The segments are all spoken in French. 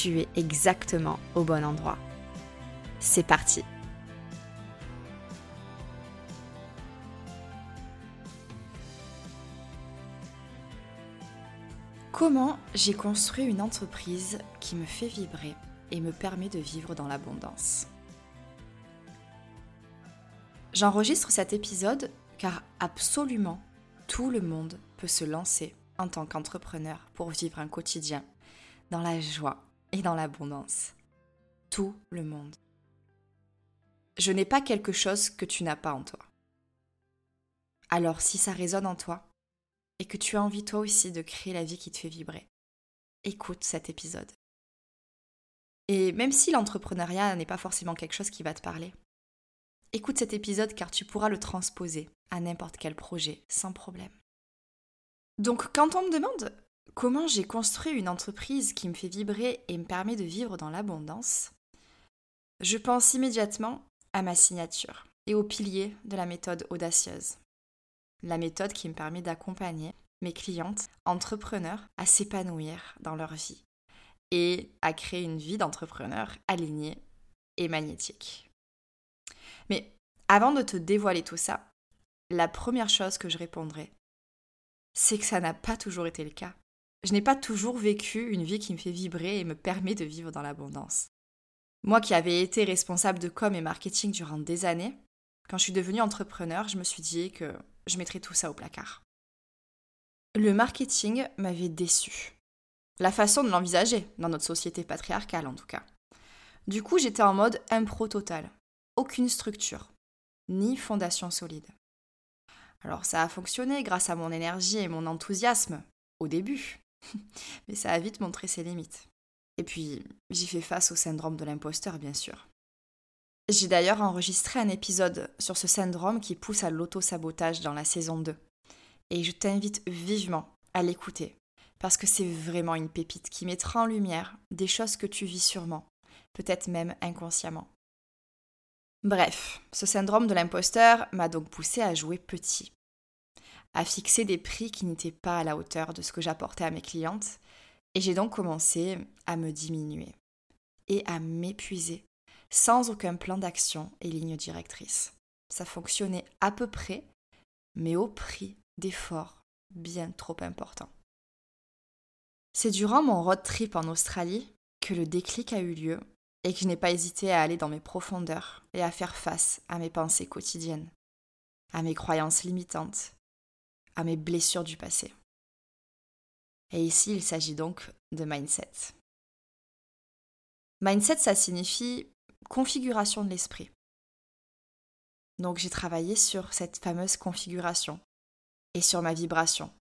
tu es exactement au bon endroit. C'est parti Comment j'ai construit une entreprise qui me fait vibrer et me permet de vivre dans l'abondance? J'enregistre cet épisode car absolument tout le monde peut se lancer en tant qu'entrepreneur pour vivre un quotidien dans la joie et dans l'abondance. Tout le monde. Je n'ai pas quelque chose que tu n'as pas en toi. Alors si ça résonne en toi et que tu as envie toi aussi de créer la vie qui te fait vibrer, écoute cet épisode. Et même si l'entrepreneuriat n'est pas forcément quelque chose qui va te parler, écoute cet épisode car tu pourras le transposer à n'importe quel projet sans problème. Donc quand on me demande comment j'ai construit une entreprise qui me fait vibrer et me permet de vivre dans l'abondance, je pense immédiatement à ma signature et aux piliers de la méthode audacieuse. La méthode qui me permet d'accompagner mes clientes entrepreneurs à s'épanouir dans leur vie et à créer une vie d'entrepreneur alignée et magnétique. Mais avant de te dévoiler tout ça, la première chose que je répondrai, c'est que ça n'a pas toujours été le cas. Je n'ai pas toujours vécu une vie qui me fait vibrer et me permet de vivre dans l'abondance. Moi qui avais été responsable de com et marketing durant des années, quand je suis devenue entrepreneur, je me suis dit que je mettrais tout ça au placard. Le marketing m'avait déçu. La façon de l'envisager, dans notre société patriarcale en tout cas. Du coup, j'étais en mode impro total. Aucune structure, ni fondation solide. Alors ça a fonctionné grâce à mon énergie et mon enthousiasme, au début. Mais ça a vite montré ses limites. Et puis, j'y fais face au syndrome de l'imposteur, bien sûr. J'ai d'ailleurs enregistré un épisode sur ce syndrome qui pousse à l'auto-sabotage dans la saison 2. Et je t'invite vivement à l'écouter, parce que c'est vraiment une pépite qui mettra en lumière des choses que tu vis sûrement, peut-être même inconsciemment. Bref, ce syndrome de l'imposteur m'a donc poussé à jouer petit, à fixer des prix qui n'étaient pas à la hauteur de ce que j'apportais à mes clientes, et j'ai donc commencé à me diminuer et à m'épuiser sans aucun plan d'action et ligne directrice. Ça fonctionnait à peu près, mais au prix d'efforts bien trop importants. C'est durant mon road trip en Australie que le déclic a eu lieu et que je n'ai pas hésité à aller dans mes profondeurs et à faire face à mes pensées quotidiennes, à mes croyances limitantes, à mes blessures du passé. Et ici, il s'agit donc de mindset. Mindset, ça signifie configuration de l'esprit. Donc j'ai travaillé sur cette fameuse configuration et sur ma vibration,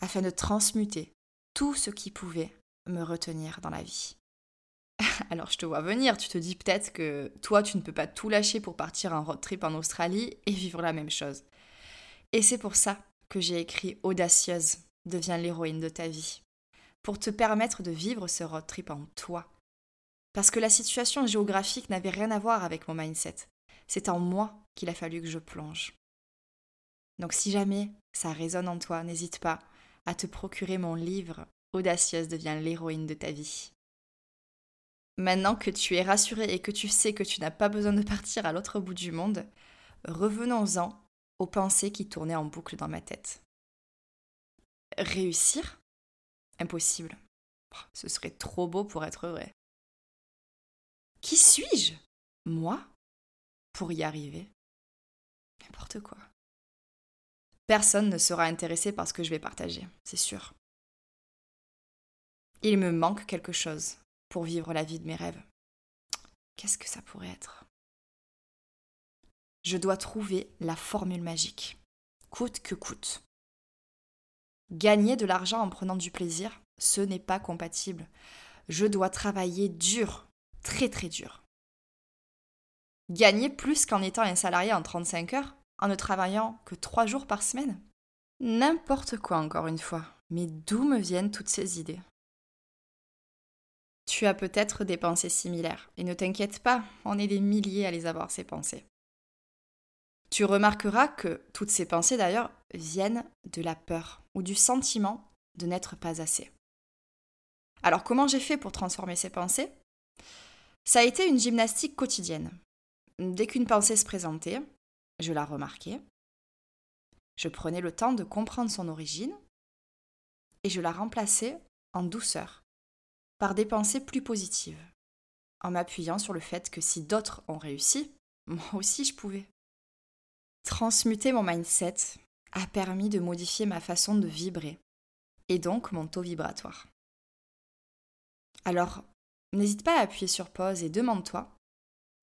afin de transmuter tout ce qui pouvait me retenir dans la vie. Alors je te vois venir, tu te dis peut-être que toi tu ne peux pas tout lâcher pour partir en road trip en Australie et vivre la même chose. Et c'est pour ça que j'ai écrit Audacieuse, deviens l'héroïne de ta vie, pour te permettre de vivre ce road trip en toi, Parce que la situation géographique n'avait rien à voir avec mon mindset. C'est en moi qu'il a fallu que je plonge. Donc si jamais ça résonne en toi, n'hésite pas à te procurer mon livre Audacieuse devient l'héroïne de ta vie. Maintenant que tu es rassuré et que tu sais que tu n'as pas besoin de partir à l'autre bout du monde, revenons-en aux pensées qui tournaient en boucle dans ma tête. Réussir? Impossible. Ce serait trop beau pour être vrai. Qui suis-je Moi Pour y arriver? N'importe quoi. Personne ne sera intéressé par ce que je vais partager, c'est sûr. Il me manque quelque chose pour vivre la vie de mes rêves. Qu'est-ce que ça pourrait être? Je dois trouver la formule magique, coûte que coûte. Gagner de l'argent en prenant du plaisir, ce n'est pas compatible. Je dois travailler dur, très très dur. Gagner plus qu'en étant un salarié en 35 heures, en ne travaillant que 3 jours par semaine? N'importe quoi encore une fois. Mais d'où me viennent toutes ces idées? Tu as peut-être des pensées similaires, et ne t'inquiète pas, on est des milliers à les avoir ces pensées. Tu remarqueras que toutes ces pensées d'ailleurs viennent de la peur ou du sentiment de n'être pas assez. Alors comment j'ai fait pour transformer ces pensées? Ça a été une gymnastique quotidienne. Dès qu'une pensée se présentait, je la remarquais, je prenais le temps de comprendre son origine et je la remplaçais en douceur par des pensées plus positives, en m'appuyant sur le fait que si d'autres ont réussi, moi aussi je pouvais. Transmuter mon mindset a permis de modifier ma façon de vibrer et donc mon taux vibratoire. Alors, n'hésite pas à appuyer sur pause et demande-toi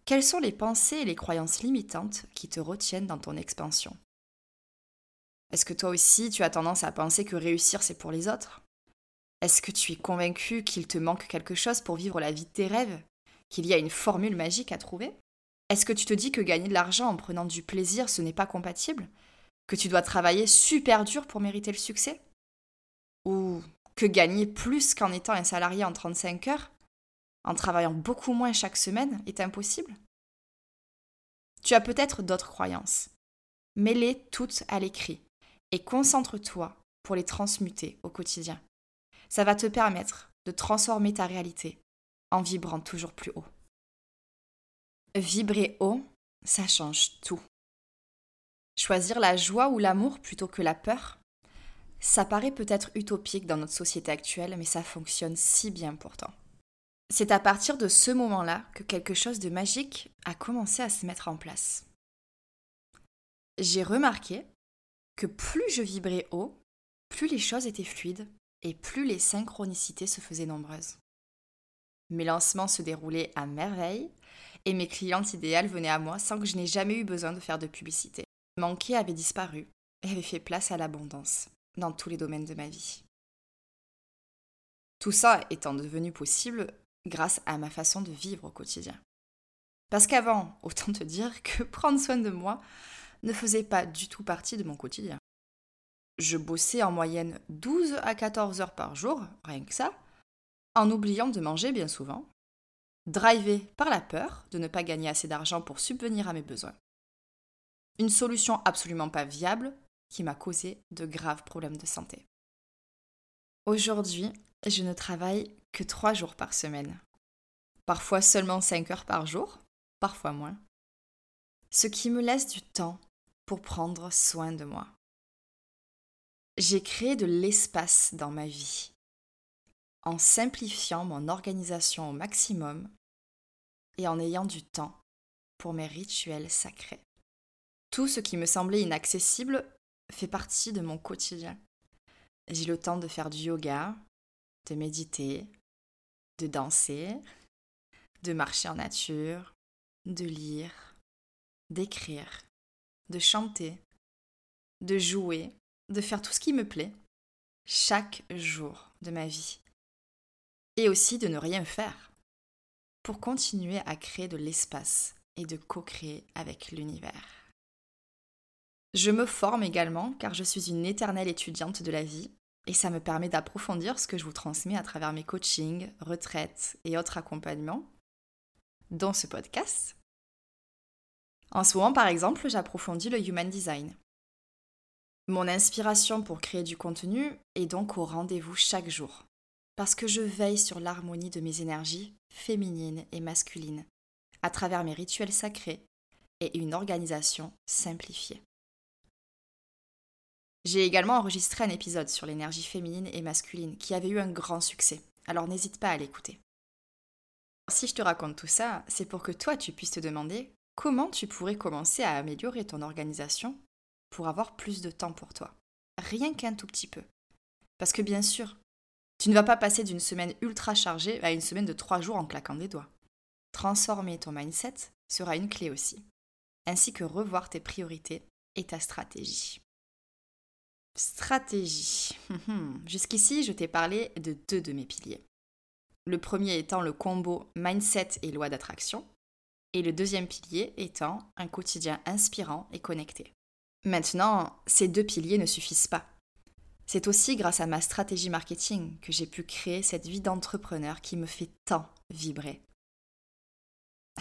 quelles sont les pensées et les croyances limitantes qui te retiennent dans ton expansion? Est-ce que toi aussi tu as tendance à penser que réussir c'est pour les autres? Est-ce que tu es convaincu qu'il te manque quelque chose pour vivre la vie de tes rêves? Qu'il y a une formule magique à trouver? Est-ce que tu te dis que gagner de l'argent en prenant du plaisir ce n'est pas compatible? Que tu dois travailler super dur pour mériter le succès? Ou que gagner plus qu'en étant un salarié en 35 heures, en travaillant beaucoup moins chaque semaine, est impossible? Tu as peut-être d'autres croyances. Mets-les toutes à l'écrit et concentre-toi pour les transmuter au quotidien. Ça va te permettre de transformer ta réalité en vibrant toujours plus haut. Vibrer haut, ça change tout. Choisir la joie ou l'amour plutôt que la peur, ça paraît peut-être utopique dans notre société actuelle, mais ça fonctionne si bien pourtant. C'est à partir de ce moment-là que quelque chose de magique a commencé à se mettre en place. J'ai remarqué que plus je vibrais haut, plus les choses étaient fluides et plus les synchronicités se faisaient nombreuses. Mes lancements se déroulaient à merveille et mes clientes idéales venaient à moi sans que je n'ai jamais eu besoin de faire de publicité. Manquer avait disparu et avait fait place à l'abondance dans tous les domaines de ma vie. Tout ça étant devenu possible grâce à ma façon de vivre au quotidien. Parce qu'avant, autant te dire que prendre soin de moi ne faisait pas du tout partie de mon quotidien. Je bossais en moyenne 12 à 14 heures par jour, rien que ça, en oubliant de manger bien souvent, drivé par la peur de ne pas gagner assez d'argent pour subvenir à mes besoins. Une solution absolument pas viable qui m'a causé de graves problèmes de santé. Aujourd'hui, je ne travaille que trois jours par semaine. Parfois seulement 5 heures par jour, parfois moins. Ce qui me laisse du temps pour prendre soin de moi. J'ai créé de l'espace dans ma vie en simplifiant mon organisation au maximum et en ayant du temps pour mes rituels sacrés. Tout ce qui me semblait inaccessible fait partie de mon quotidien. J'ai le temps de faire du yoga, de méditer, de danser, de marcher en nature, de lire, d'écrire, de chanter, de jouer, de faire tout ce qui me plaît chaque jour de ma vie. Et aussi de ne rien faire pour continuer à créer de l'espace et de co-créer avec l'univers. Je me forme également car je suis une éternelle étudiante de la vie et ça me permet d'approfondir ce que je vous transmets à travers mes coachings, retraites et autres accompagnements dont ce podcast. En ce moment, par exemple, j'approfondis le Human Design. Mon inspiration pour créer du contenu est donc au rendez-vous chaque jour, parce que je veille sur l'harmonie de mes énergies féminines et masculines, à travers mes rituels sacrés et une organisation simplifiée. J'ai également enregistré un épisode sur l'énergie féminine et masculine qui avait eu un grand succès, alors n'hésite pas à l'écouter. Si je te raconte tout ça, c'est pour que toi tu puisses te demander comment tu pourrais commencer à améliorer ton organisation pour avoir plus de temps pour toi. Rien qu'un tout petit peu. Parce que bien sûr, tu ne vas pas passer d'une semaine ultra chargée à une semaine de trois jours en claquant des doigts. Transformer ton mindset sera une clé aussi, ainsi que revoir tes priorités et ta stratégie. Stratégie. Jusqu'ici, je t'ai parlé de deux de mes piliers. Le premier étant le combo mindset et loi d'attraction, et le deuxième pilier étant un quotidien inspirant et connecté. Maintenant, ces deux piliers ne suffisent pas. C'est aussi grâce à ma stratégie marketing que j'ai pu créer cette vie d'entrepreneur qui me fait tant vibrer.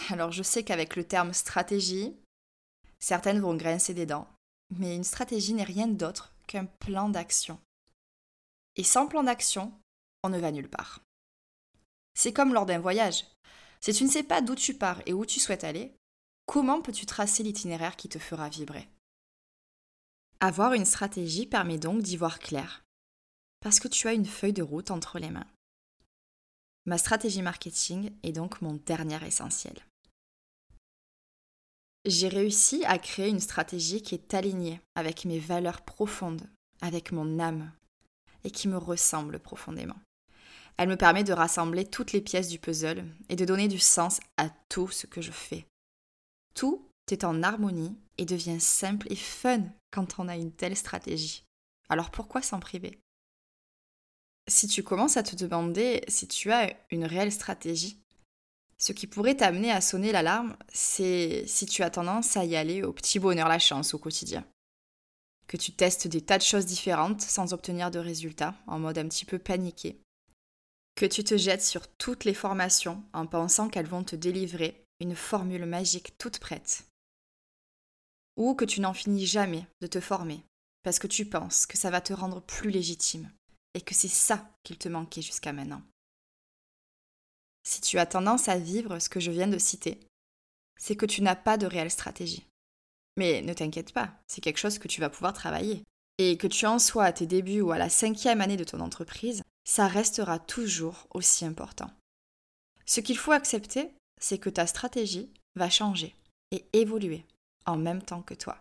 Alors je sais qu'avec le terme stratégie, certaines vont grincer des dents, mais une stratégie n'est rien d'autre qu'un plan d'action. Et sans plan d'action, on ne va nulle part. C'est comme lors d'un voyage. Si tu ne sais pas d'où tu pars et où tu souhaites aller, comment peux-tu tracer l'itinéraire qui te fera vibrer? Avoir une stratégie permet donc d'y voir clair, parce que tu as une feuille de route entre les mains. Ma stratégie marketing est donc mon dernier essentiel. J'ai réussi à créer une stratégie qui est alignée avec mes valeurs profondes, avec mon âme, et qui me ressemble profondément. Elle me permet de rassembler toutes les pièces du puzzle et de donner du sens à tout ce que je fais. Tout est en harmonie et devient simple et fun quand on a une telle stratégie. Alors pourquoi s'en priver? Si tu commences à te demander si tu as une réelle stratégie, ce qui pourrait t'amener à sonner l'alarme, c'est si tu as tendance à y aller au petit bonheur la chance au quotidien. Que tu testes des tas de choses différentes sans obtenir de résultats, en mode un petit peu paniqué. Que tu te jettes sur toutes les formations en pensant qu'elles vont te délivrer une formule magique toute prête. Ou que tu n'en finis jamais de te former parce que tu penses que ça va te rendre plus légitime et que c'est ça qu'il te manquait jusqu'à maintenant si tu as tendance à vivre ce que je viens de citer, c'est que tu n'as pas de réelle stratégie. Mais ne t'inquiète pas, c'est quelque chose que tu vas pouvoir travailler. Et que tu en sois à tes débuts ou à la cinquième année de ton entreprise, ça restera toujours aussi important. Ce qu'il faut accepter, c'est que ta stratégie va changer et évoluer en même temps que toi.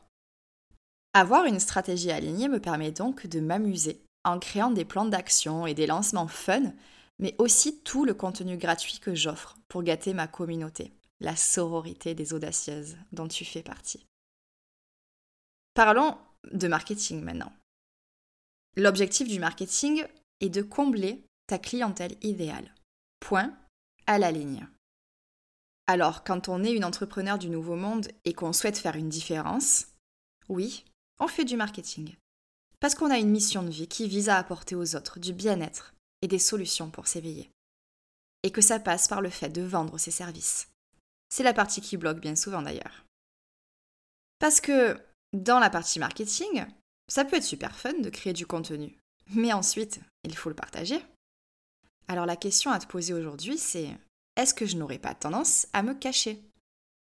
Avoir une stratégie alignée me permet donc de m'amuser en créant des plans d'action et des lancements fun mais aussi tout le contenu gratuit que j'offre pour gâter ma communauté, la sororité des audacieuses dont tu fais partie. Parlons de marketing maintenant. L'objectif du marketing est de combler ta clientèle idéale. Point à la ligne. Alors, quand on est une entrepreneur du nouveau monde et qu'on souhaite faire une différence, oui, on fait du marketing. Parce qu'on a une mission de vie qui vise à apporter aux autres du bien-être, et des solutions pour s'éveiller. Et que ça passe par le fait de vendre ses services. C'est la partie qui bloque bien souvent d'ailleurs. Parce que dans la partie marketing, ça peut être super fun de créer du contenu, mais ensuite, il faut le partager. Alors la question à te poser aujourd'hui, c'est est-ce que je n'aurais pas tendance à me cacher?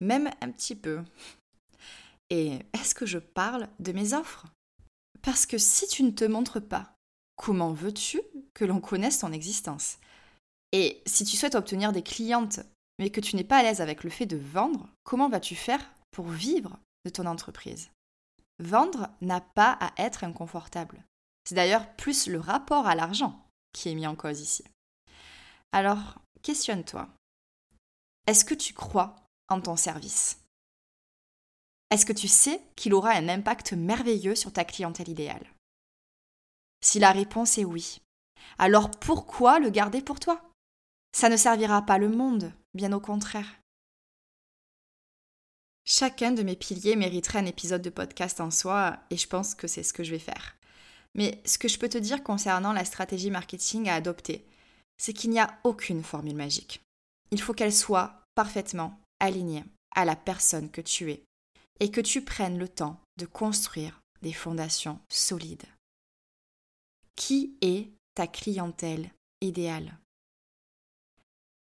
Même un petit peu. Et est-ce que je parle de mes offres? Parce que si tu ne te montres pas comment veux-tu que l'on connaisse ton existence? Et si tu souhaites obtenir des clientes, mais que tu n'es pas à l'aise avec le fait de vendre, comment vas-tu faire pour vivre de ton entreprise? Vendre n'a pas à être inconfortable. C'est d'ailleurs plus le rapport à l'argent qui est mis en cause ici. Alors, questionne-toi. Est-ce que tu crois en ton service? Est-ce que tu sais qu'il aura un impact merveilleux sur ta clientèle idéale? Si la réponse est oui, alors pourquoi le garder pour toi? Ça ne servira pas le monde, bien au contraire. Chacun de mes piliers mériterait un épisode de podcast en soi, et je pense que c'est ce que je vais faire. Mais ce que je peux te dire concernant la stratégie marketing à adopter, c'est qu'il n'y a aucune formule magique. Il faut qu'elle soit parfaitement aligné à la personne que tu es et que tu prennes le temps de construire des fondations solides. Qui est ta clientèle idéale?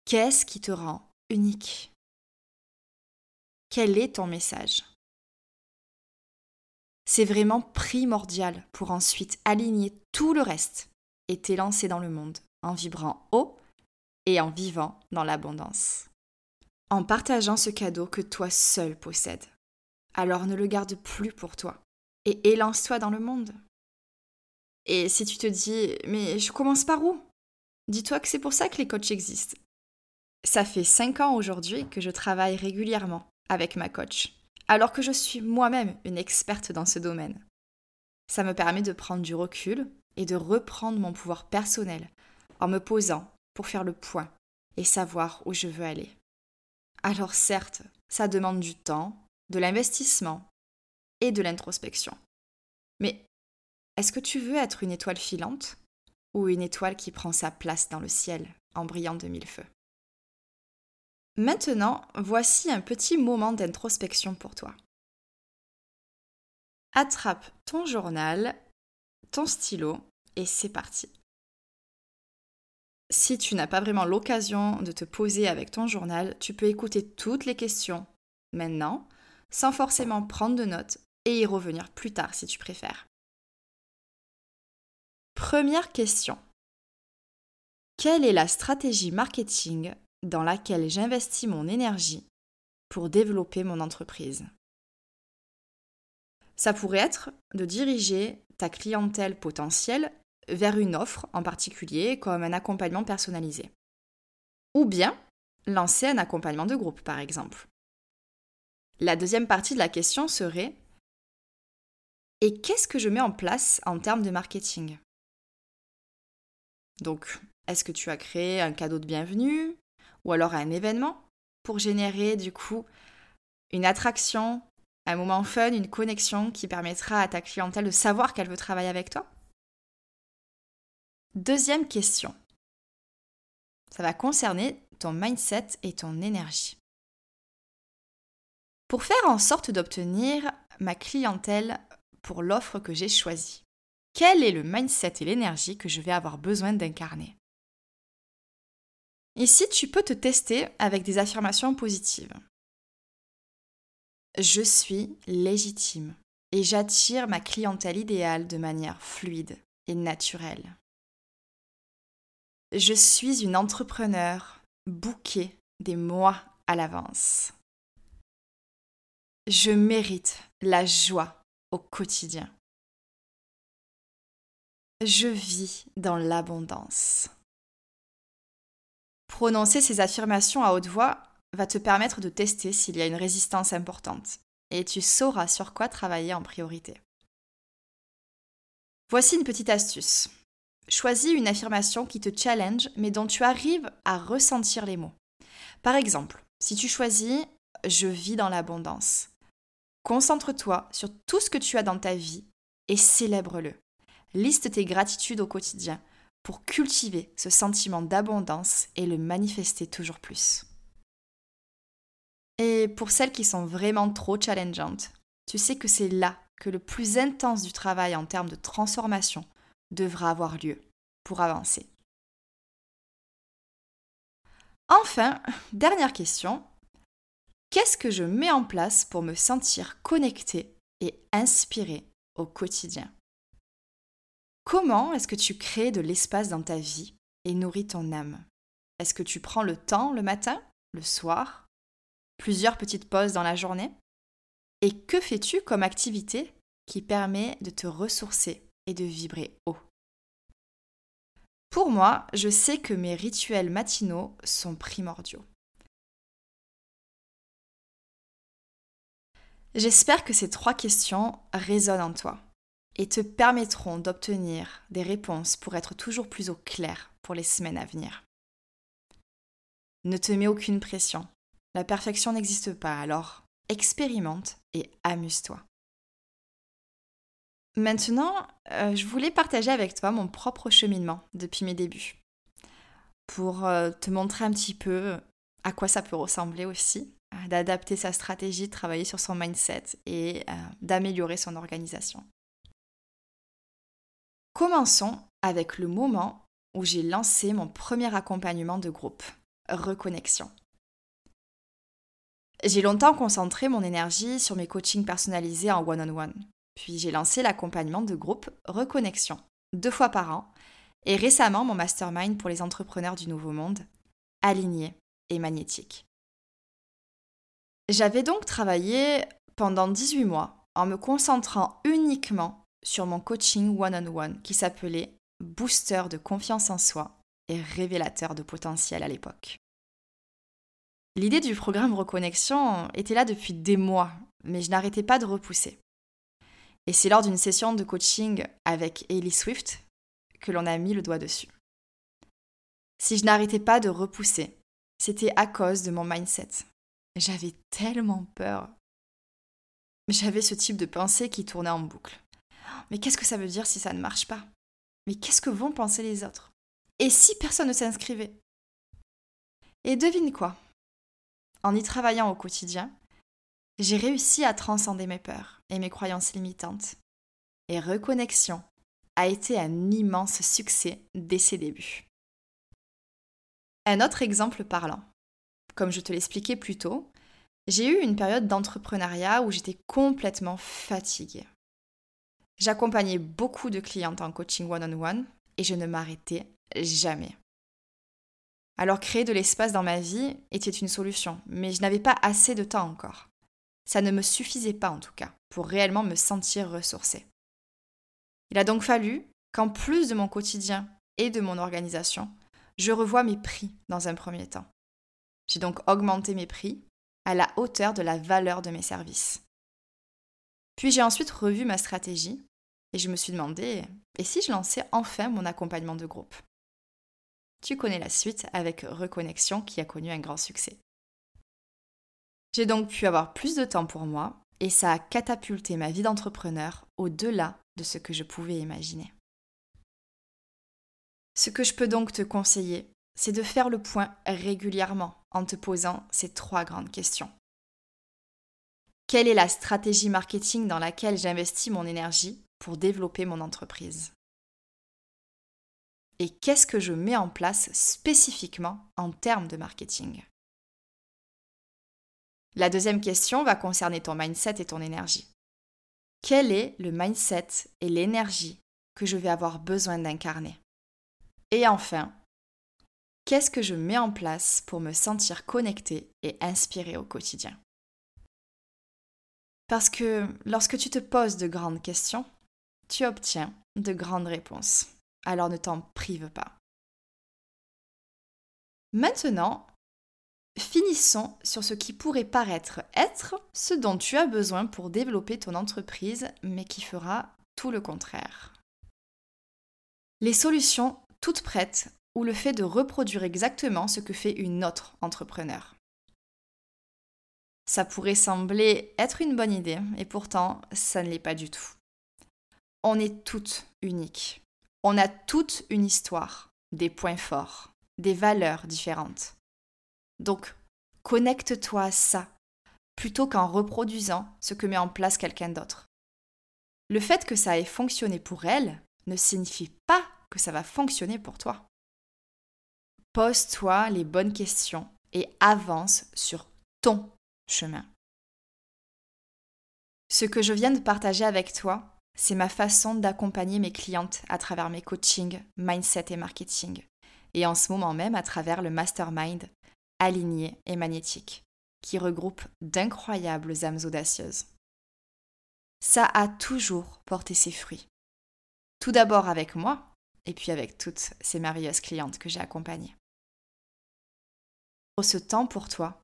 Qu'est-ce qui te rend unique? Quel est ton message? C'est vraiment primordial pour ensuite aligner tout le reste et t'élancer dans le monde en vibrant haut et en vivant dans l'abondance. En partageant ce cadeau que toi seul possèdes. Alors ne le garde plus pour toi et élance-toi dans le monde. Et si tu te dis, mais je commence par où? Dis-toi que c'est pour ça que les coachs existent. Ça fait 5 ans aujourd'hui que je travaille régulièrement avec ma coach, alors que je suis moi-même une experte dans ce domaine. Ça me permet de prendre du recul et de reprendre mon pouvoir personnel en me posant pour faire le point et savoir où je veux aller. Alors certes, ça demande du temps, de l'investissement et de l'introspection. Mais est-ce que tu veux être une étoile filante ou une étoile qui prend sa place dans le ciel en brillant de mille feux? Maintenant, voici un petit moment d'introspection pour toi. Attrape ton journal, ton stylo et c'est parti. Si tu n'as pas vraiment l'occasion de te poser avec ton journal, tu peux écouter toutes les questions maintenant, sans forcément prendre de notes et y revenir plus tard si tu préfères. Première question. Quelle est la stratégie marketing dans laquelle j'investis mon énergie pour développer mon entreprise? Ça pourrait être de diriger ta clientèle potentielle vers une offre en particulier comme un accompagnement personnalisé. Ou bien lancer un accompagnement de groupe par exemple. La deuxième partie de la question serait Et qu'est-ce que je mets en place en termes de marketing? Donc, est-ce que tu as créé un cadeau de bienvenue ou alors un événement pour générer du coup une attraction, un moment fun, une connexion qui permettra à ta clientèle de savoir qu'elle veut travailler avec toi? Deuxième question. Ça va concerner ton mindset et ton énergie. Pour faire en sorte d'obtenir ma clientèle pour l'offre que j'ai choisie, quel est le mindset et l'énergie que je vais avoir besoin d'incarner? Ici, tu peux te tester avec des affirmations positives. Je suis légitime et j'attire ma clientèle idéale de manière fluide et naturelle. Je suis une entrepreneur bouquée des mois à l'avance. Je mérite la joie au quotidien. Je vis dans l'abondance. Prononcer ces affirmations à haute voix va te permettre de tester s'il y a une résistance importante et tu sauras sur quoi travailler en priorité. Voici une petite astuce. Choisis une affirmation qui te challenge mais dont tu arrives à ressentir les mots. Par exemple, si tu choisis Je vis dans l'abondance, concentre-toi sur tout ce que tu as dans ta vie et célèbre-le. Liste tes gratitudes au quotidien pour cultiver ce sentiment d'abondance et le manifester toujours plus. Et pour celles qui sont vraiment trop challengeantes, tu sais que c'est là que le plus intense du travail en termes de transformation devra avoir lieu pour avancer. Enfin, dernière question, qu'est-ce que je mets en place pour me sentir connecté et inspiré au quotidien? Comment est-ce que tu crées de l'espace dans ta vie et nourris ton âme? Est-ce que tu prends le temps le matin, le soir, plusieurs petites pauses dans la journée? Et que fais-tu comme activité qui permet de te ressourcer et de vibrer haut Pour moi, je sais que mes rituels matinaux sont primordiaux. J'espère que ces trois questions résonnent en toi et te permettront d'obtenir des réponses pour être toujours plus au clair pour les semaines à venir. Ne te mets aucune pression. La perfection n'existe pas, alors expérimente et amuse-toi. Maintenant, euh, je voulais partager avec toi mon propre cheminement depuis mes débuts, pour euh, te montrer un petit peu à quoi ça peut ressembler aussi, euh, d'adapter sa stratégie, de travailler sur son mindset et d'améliorer son organisation. Commençons avec le moment où j'ai lancé mon premier accompagnement de groupe, Reconnexion. J'ai longtemps concentré mon énergie sur mes coachings personnalisés en one-on-one. Puis j'ai lancé l'accompagnement de groupe Reconnexion, deux fois par an, et récemment mon mastermind pour les entrepreneurs du Nouveau Monde, aligné et magnétique. J'avais donc travaillé pendant 18 mois en me concentrant uniquement sur mon coaching one-on-one qui s'appelait Booster de confiance en soi et révélateur de potentiel à l'époque. L'idée du programme Reconnexion était là depuis des mois, mais je n'arrêtais pas de repousser. Et c'est lors d'une session de coaching avec Ellie Swift que l'on a mis le doigt dessus. Si je n'arrêtais pas de repousser, c'était à cause de mon mindset. J'avais tellement peur. J'avais ce type de pensée qui tournait en boucle. Mais qu'est-ce que ça veut dire si ça ne marche pas? Mais qu'est-ce que vont penser les autres? Et si personne ne s'inscrivait? Et devine quoi? En y travaillant au quotidien, j'ai réussi à transcender mes peurs et mes croyances limitantes. Et reconnexion a été un immense succès dès ses débuts. Un autre exemple parlant. Comme je te l'expliquais plus tôt, j'ai eu une période d'entrepreneuriat où j'étais complètement fatiguée. J'accompagnais beaucoup de clientes en coaching one-on-one et je ne m'arrêtais jamais. Alors créer de l'espace dans ma vie était une solution, mais je n'avais pas assez de temps encore. Ça ne me suffisait pas en tout cas pour réellement me sentir ressourcée. Il a donc fallu qu'en plus de mon quotidien et de mon organisation, je revoie mes prix dans un premier temps. J'ai donc augmenté mes prix à la hauteur de la valeur de mes services. Puis j'ai ensuite revu ma stratégie et je me suis demandé, et si je lançais enfin mon accompagnement de groupe? Tu connais la suite avec Reconnexion qui a connu un grand succès. J'ai donc pu avoir plus de temps pour moi et ça a catapulté ma vie d'entrepreneur au-delà de ce que je pouvais imaginer. Ce que je peux donc te conseiller, c'est de faire le point régulièrement en te posant ces trois grandes questions. Quelle est la stratégie marketing dans laquelle j'investis mon énergie pour développer mon entreprise? Et qu'est-ce que je mets en place spécifiquement en termes de marketing? La deuxième question va concerner ton mindset et ton énergie. Quel est le mindset et l'énergie que je vais avoir besoin d'incarner? Et enfin, qu'est-ce que je mets en place pour me sentir connecté et inspiré au quotidien? Parce que lorsque tu te poses de grandes questions, tu obtiens de grandes réponses. Alors ne t'en prive pas. Maintenant, Finissons sur ce qui pourrait paraître être ce dont tu as besoin pour développer ton entreprise, mais qui fera tout le contraire. Les solutions toutes prêtes ou le fait de reproduire exactement ce que fait une autre entrepreneur. Ça pourrait sembler être une bonne idée, et pourtant, ça ne l'est pas du tout. On est toutes uniques. On a toute une histoire, des points forts, des valeurs différentes. Donc, connecte-toi à ça, plutôt qu'en reproduisant ce que met en place quelqu'un d'autre. Le fait que ça ait fonctionné pour elle ne signifie pas que ça va fonctionner pour toi. Pose-toi les bonnes questions et avance sur ton chemin. Ce que je viens de partager avec toi, c'est ma façon d'accompagner mes clientes à travers mes coachings, mindset et marketing, et en ce moment même à travers le mastermind aligné et magnétique, qui regroupe d'incroyables âmes audacieuses. Ça a toujours porté ses fruits. Tout d'abord avec moi, et puis avec toutes ces merveilleuses clientes que j'ai accompagnées. Ce temps pour toi,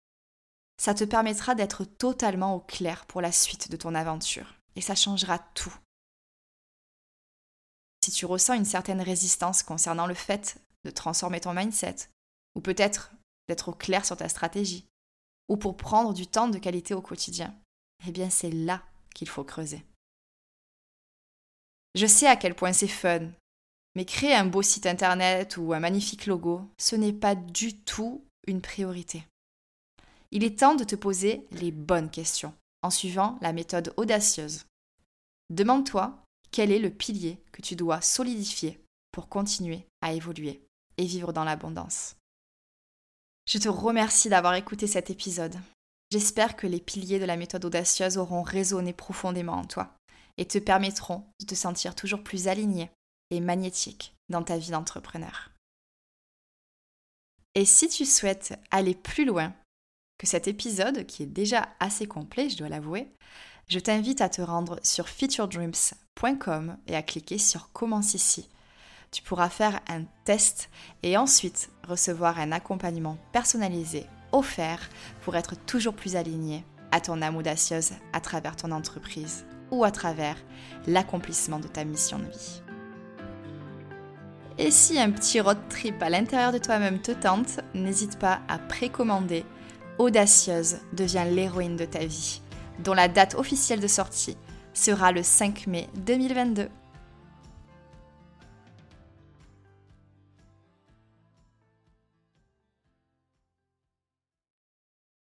ça te permettra d'être totalement au clair pour la suite de ton aventure, et ça changera tout. Si tu ressens une certaine résistance concernant le fait de transformer ton mindset, ou peut-être d'être au clair sur ta stratégie, ou pour prendre du temps de qualité au quotidien, eh bien c'est là qu'il faut creuser. Je sais à quel point c'est fun, mais créer un beau site internet ou un magnifique logo, ce n'est pas du tout une priorité. Il est temps de te poser les bonnes questions en suivant la méthode audacieuse. Demande-toi quel est le pilier que tu dois solidifier pour continuer à évoluer et vivre dans l'abondance. Je te remercie d'avoir écouté cet épisode. J'espère que les piliers de la méthode audacieuse auront résonné profondément en toi et te permettront de te sentir toujours plus aligné et magnétique dans ta vie d'entrepreneur. Et si tu souhaites aller plus loin que cet épisode, qui est déjà assez complet, je dois l'avouer, je t'invite à te rendre sur featuredreams.com et à cliquer sur Commence ici. Tu pourras faire un test et ensuite recevoir un accompagnement personnalisé offert pour être toujours plus aligné à ton âme audacieuse à travers ton entreprise ou à travers l'accomplissement de ta mission de vie. Et si un petit road trip à l'intérieur de toi-même te tente, n'hésite pas à précommander Audacieuse devient l'héroïne de ta vie, dont la date officielle de sortie sera le 5 mai 2022.